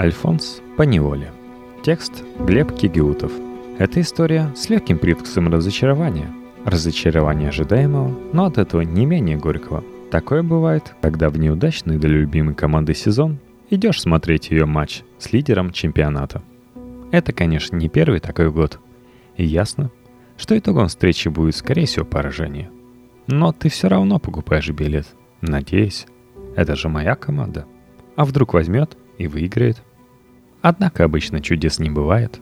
Альфонс по неволе. Текст Глеб Кигиутов. Эта история с легким привкусом разочарования. Разочарование ожидаемого, но от этого не менее горького. Такое бывает, когда в неудачный для любимой команды сезон идешь смотреть ее матч с лидером чемпионата. Это, конечно, не первый такой год. И ясно, что итогом встречи будет, скорее всего, поражение. Но ты все равно покупаешь билет, надеясь. Это же моя команда. А вдруг возьмет и выиграет? Однако обычно чудес не бывает.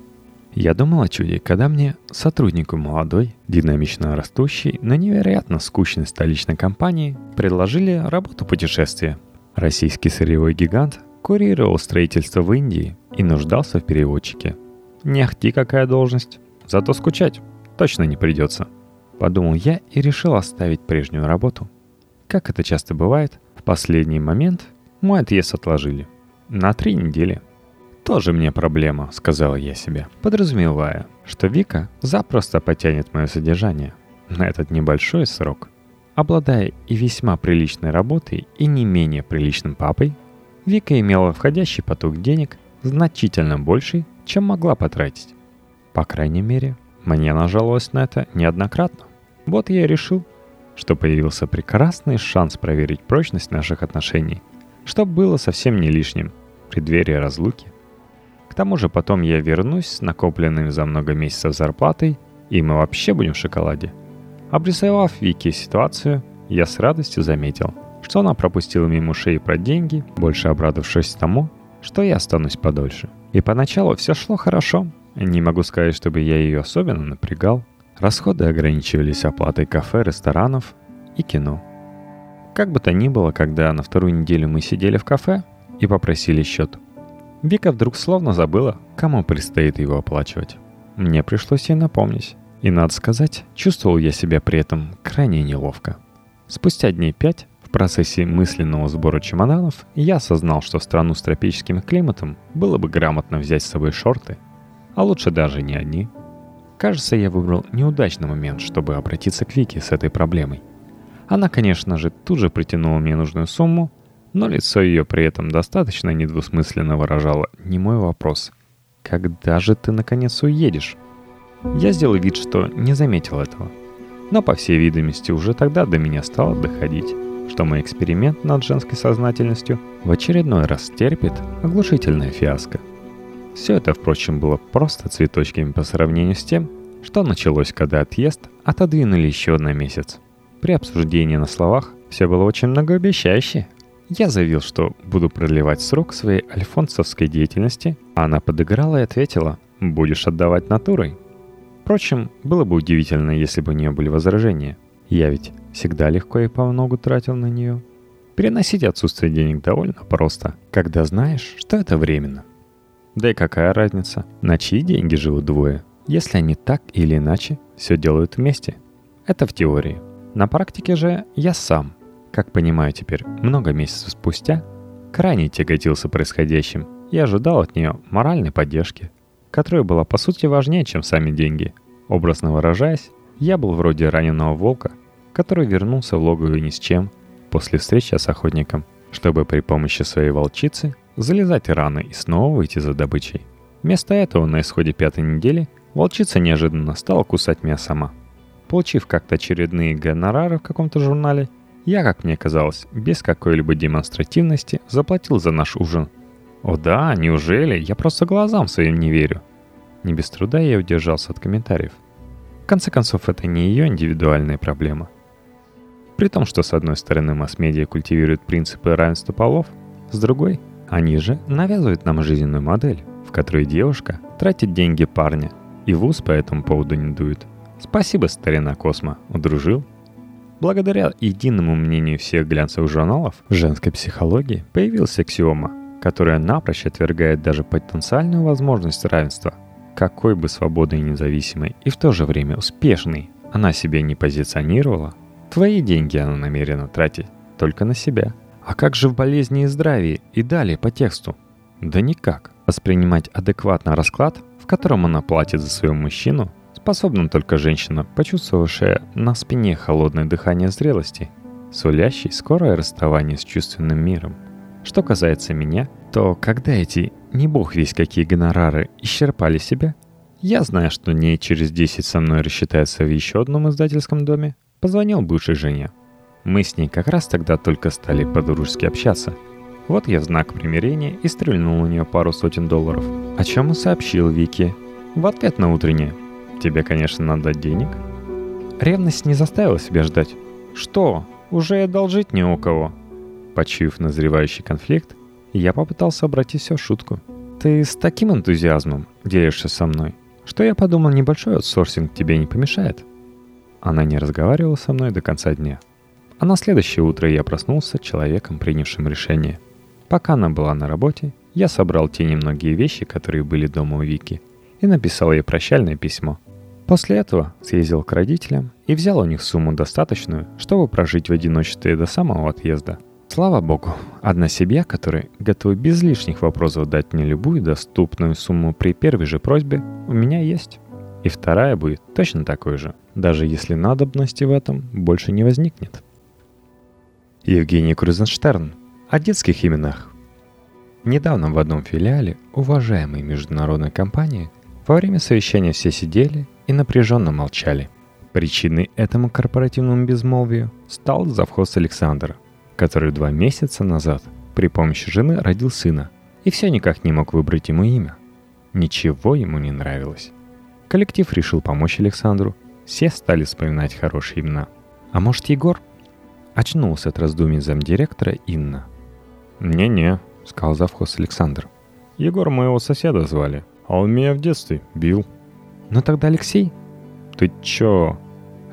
Я думал о чуде, когда мне, сотруднику молодой, динамично растущей, но невероятно скучной столичной компании, предложили работу путешествия. Российский сырьевой гигант курировал строительство в Индии и нуждался в переводчике. Не ахти какая должность, зато скучать точно не придется. Подумал я и решил оставить прежнюю работу. Как это часто бывает, в последний момент мой отъезд отложили. На три недели. Тоже мне проблема, сказал я себе, подразумевая, что Вика запросто потянет мое содержание на этот небольшой срок. Обладая и весьма приличной работой, и не менее приличным папой, Вика имела входящий поток денег значительно больший, чем могла потратить. По крайней мере, мне нажаловалось на это неоднократно. Вот я и решил, что появился прекрасный шанс проверить прочность наших отношений, что было совсем не лишним в преддверии разлуки. Тому же потом я вернусь с накопленными за много месяцев зарплатой, и мы вообще будем в шоколаде. Обрисовав Вики ситуацию, я с радостью заметил, что она пропустила мимо ушей про деньги, больше обрадовавшись тому, что я останусь подольше. И поначалу все шло хорошо, не могу сказать, чтобы я ее особенно напрягал. Расходы ограничивались оплатой кафе, ресторанов и кино. Как бы то ни было, когда на вторую неделю мы сидели в кафе и попросили счет, Вика вдруг словно забыла, кому предстоит его оплачивать. Мне пришлось ей напомнить. И, надо сказать, чувствовал я себя при этом крайне неловко. Спустя дней пять, в процессе мысленного сбора чемоданов, я осознал, что страну с тропическим климатом было бы грамотно взять с собой шорты – а лучше даже не одни. Кажется, я выбрал неудачный момент, чтобы обратиться к Вике с этой проблемой. Она, конечно же, тут же притянула мне нужную сумму, но лицо ее при этом достаточно недвусмысленно выражало не мой вопрос. «Когда же ты наконец уедешь?» Я сделал вид, что не заметил этого. Но, по всей видимости, уже тогда до меня стало доходить, что мой эксперимент над женской сознательностью в очередной раз терпит оглушительное фиаско. Все это, впрочем, было просто цветочками по сравнению с тем, что началось, когда отъезд отодвинули еще на месяц. При обсуждении на словах все было очень многообещающе. Я заявил, что буду продлевать срок своей альфонсовской деятельности, а она подыграла и ответила «Будешь отдавать натурой». Впрочем, было бы удивительно, если бы у нее были возражения. Я ведь всегда легко и по многу тратил на нее. Переносить отсутствие денег довольно просто, когда знаешь, что это временно. Да и какая разница, на чьи деньги живут двое, если они так или иначе все делают вместе. Это в теории. На практике же я сам, как понимаю теперь, много месяцев спустя, крайне тяготился происходящим и ожидал от нее моральной поддержки, которая была по сути важнее, чем сами деньги. Образно выражаясь, я был вроде раненого волка, который вернулся в логово ни с чем после встречи с охотником, чтобы при помощи своей волчицы залезать раны и снова выйти за добычей. Вместо этого на исходе пятой недели волчица неожиданно стала кусать меня сама. Получив как-то очередные гонорары в каком-то журнале, я, как мне казалось, без какой-либо демонстративности заплатил за наш ужин. О да, неужели? Я просто глазам своим не верю. Не без труда я удержался от комментариев. В конце концов, это не ее индивидуальная проблема. При том, что с одной стороны масс-медиа культивирует принципы равенства полов, с другой они же навязывают нам жизненную модель, в которой девушка тратит деньги парня, и вуз по этому поводу не дует. Спасибо, старина Космо, удружил. Благодаря единому мнению всех глянцевых журналов женской психологии появилась аксиома, которая напрочь отвергает даже потенциальную возможность равенства. Какой бы свободной и независимой и в то же время успешной она себя не позиционировала, твои деньги она намерена тратить только на себя – а как же в болезни и здравии и далее по тексту? Да никак. Воспринимать адекватно расклад, в котором она платит за своего мужчину, способна только женщина, почувствовавшая на спине холодное дыхание зрелости, сулящей скорое расставание с чувственным миром. Что касается меня, то когда эти не бог весь какие гонорары исчерпали себя, я, знаю, что дней через 10 со мной рассчитается в еще одном издательском доме, позвонил бывшей жене. Мы с ней как раз тогда только стали по-дружески общаться. Вот я в знак примирения и стрельнул у нее пару сотен долларов. О чем и сообщил Вики. В ответ на утреннее. Тебе, конечно, надо денег. Ревность не заставила себя ждать. Что? Уже и одолжить не у кого. Почуяв назревающий конфликт, я попытался обратить все в шутку. Ты с таким энтузиазмом делишься со мной, что я подумал, небольшой аутсорсинг тебе не помешает. Она не разговаривала со мной до конца дня. А на следующее утро я проснулся человеком, принявшим решение. Пока она была на работе, я собрал те немногие вещи, которые были дома у Вики, и написал ей прощальное письмо. После этого съездил к родителям и взял у них сумму достаточную, чтобы прожить в одиночестве до самого отъезда. Слава богу, одна семья, которая готова без лишних вопросов дать мне любую доступную сумму при первой же просьбе, у меня есть. И вторая будет точно такой же, даже если надобности в этом больше не возникнет. Евгений Крузенштерн. О детских именах. Недавно в одном филиале уважаемой международной компании во время совещания все сидели и напряженно молчали. Причиной этому корпоративному безмолвию стал завхоз Александр, который два месяца назад при помощи жены родил сына и все никак не мог выбрать ему имя. Ничего ему не нравилось. Коллектив решил помочь Александру. Все стали вспоминать хорошие имена. А может, Егор? Очнулся от раздумий замдиректора Инна. «Не-не», — сказал завхоз Александр. «Егор моего соседа звали, а он меня в детстве бил». «Ну тогда Алексей?» «Ты чё?»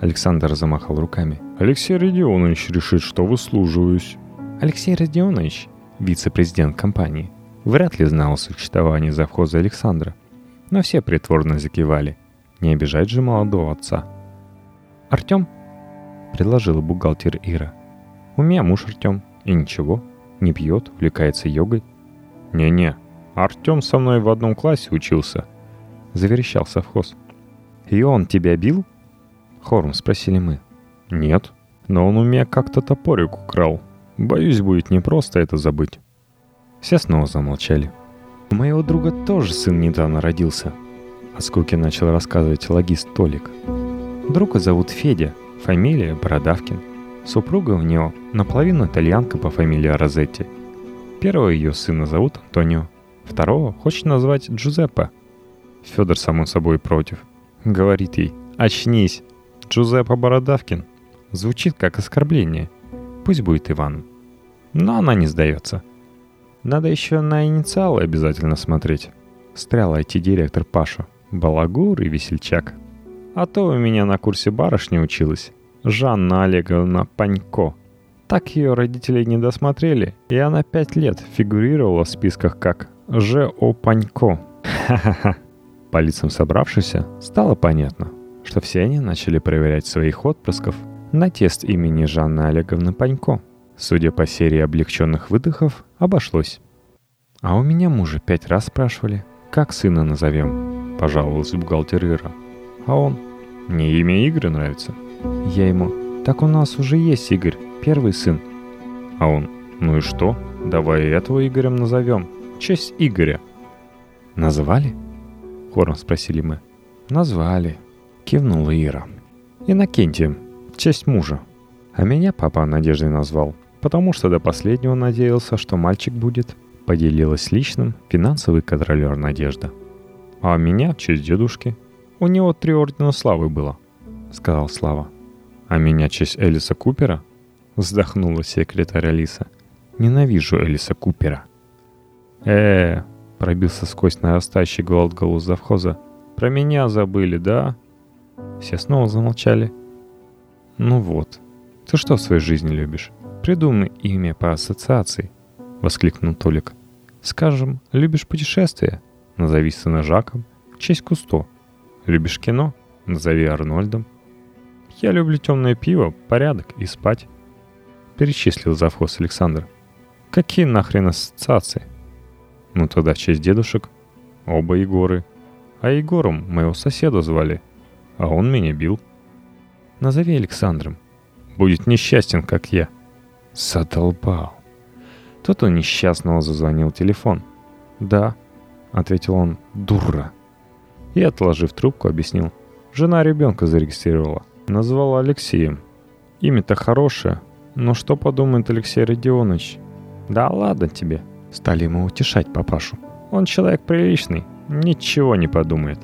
Александр замахал руками. «Алексей Родионович решит, что выслуживаюсь». Алексей Родионович, вице-президент компании, вряд ли знал о существовании завхоза Александра — но все притворно закивали. Не обижать же молодого отца. «Артем?» — предложила бухгалтер Ира. «У меня муж Артем. И ничего. Не пьет, увлекается йогой». «Не-не, Артем со мной в одном классе учился», — заверещал совхоз. «И он тебя бил?» — хором спросили мы. «Нет, но он у меня как-то топорик украл. Боюсь, будет непросто это забыть». Все снова замолчали. У моего друга тоже сын недавно родился. О скуке начал рассказывать логист Толик. Друга зовут Федя, фамилия Бородавкин. Супруга у него наполовину итальянка по фамилии Розетти. Первого ее сына зовут Антонио, второго хочет назвать Джузеппе. Федор, само собой, против. Говорит ей, очнись, Джузеппе Бородавкин. Звучит как оскорбление. Пусть будет Иван. Но она не сдается – надо еще на инициалы обязательно смотреть. Стрял IT-директор Паша. Балагур и весельчак. А то у меня на курсе барышня училась. Жанна Олеговна Панько. Так ее родители не досмотрели, и она пять лет фигурировала в списках как Ж.О. Панько. Ха-ха-ха. По лицам собравшихся стало понятно, что все они начали проверять своих отпрысков на тест имени Жанны Олеговны Панько. Судя по серии облегченных выдохов, обошлось. «А у меня мужа пять раз спрашивали, как сына назовем?» – пожаловался бухгалтер Ира. А он «Мне имя Игоря нравится». Я ему «Так у нас уже есть Игорь, первый сын». А он «Ну и что? Давай этого Игорем назовем. Честь Игоря». «Назвали?» – хором спросили мы. «Назвали», – кивнула Ира. «Иннокентием, в честь мужа. А меня папа Надеждой назвал, потому что до последнего надеялся, что мальчик будет, поделилась личным финансовый контролер Надежда. А меня в честь дедушки. У него три ордена славы было, сказал Слава. А меня в честь Элиса Купера? Вздохнула секретарь Алиса. Ненавижу Элиса Купера. э пробился сквозь нарастающий голод голос завхоза. Про меня забыли, да? Все снова замолчали. Ну вот, ты что в своей жизни любишь? Придумай имя по ассоциации», — воскликнул Толик. «Скажем, любишь путешествия? Назови сына Жаком, честь Кусто. Любишь кино? Назови Арнольдом. Я люблю темное пиво, порядок и спать», — перечислил завхоз Александр. «Какие нахрен ассоциации?» Ну тогда в честь дедушек. Оба Егоры. А Егором моего соседа звали. А он меня бил. Назови Александром. Будет несчастен, как я. Задолбал. Тот у несчастного зазвонил телефон. «Да», — ответил он, — «дура». И, отложив трубку, объяснил. Жена ребенка зарегистрировала. Назвала Алексеем. Имя-то хорошее, но что подумает Алексей Родионович? Да ладно тебе, Стали ему утешать папашу. Он человек приличный, ничего не подумает.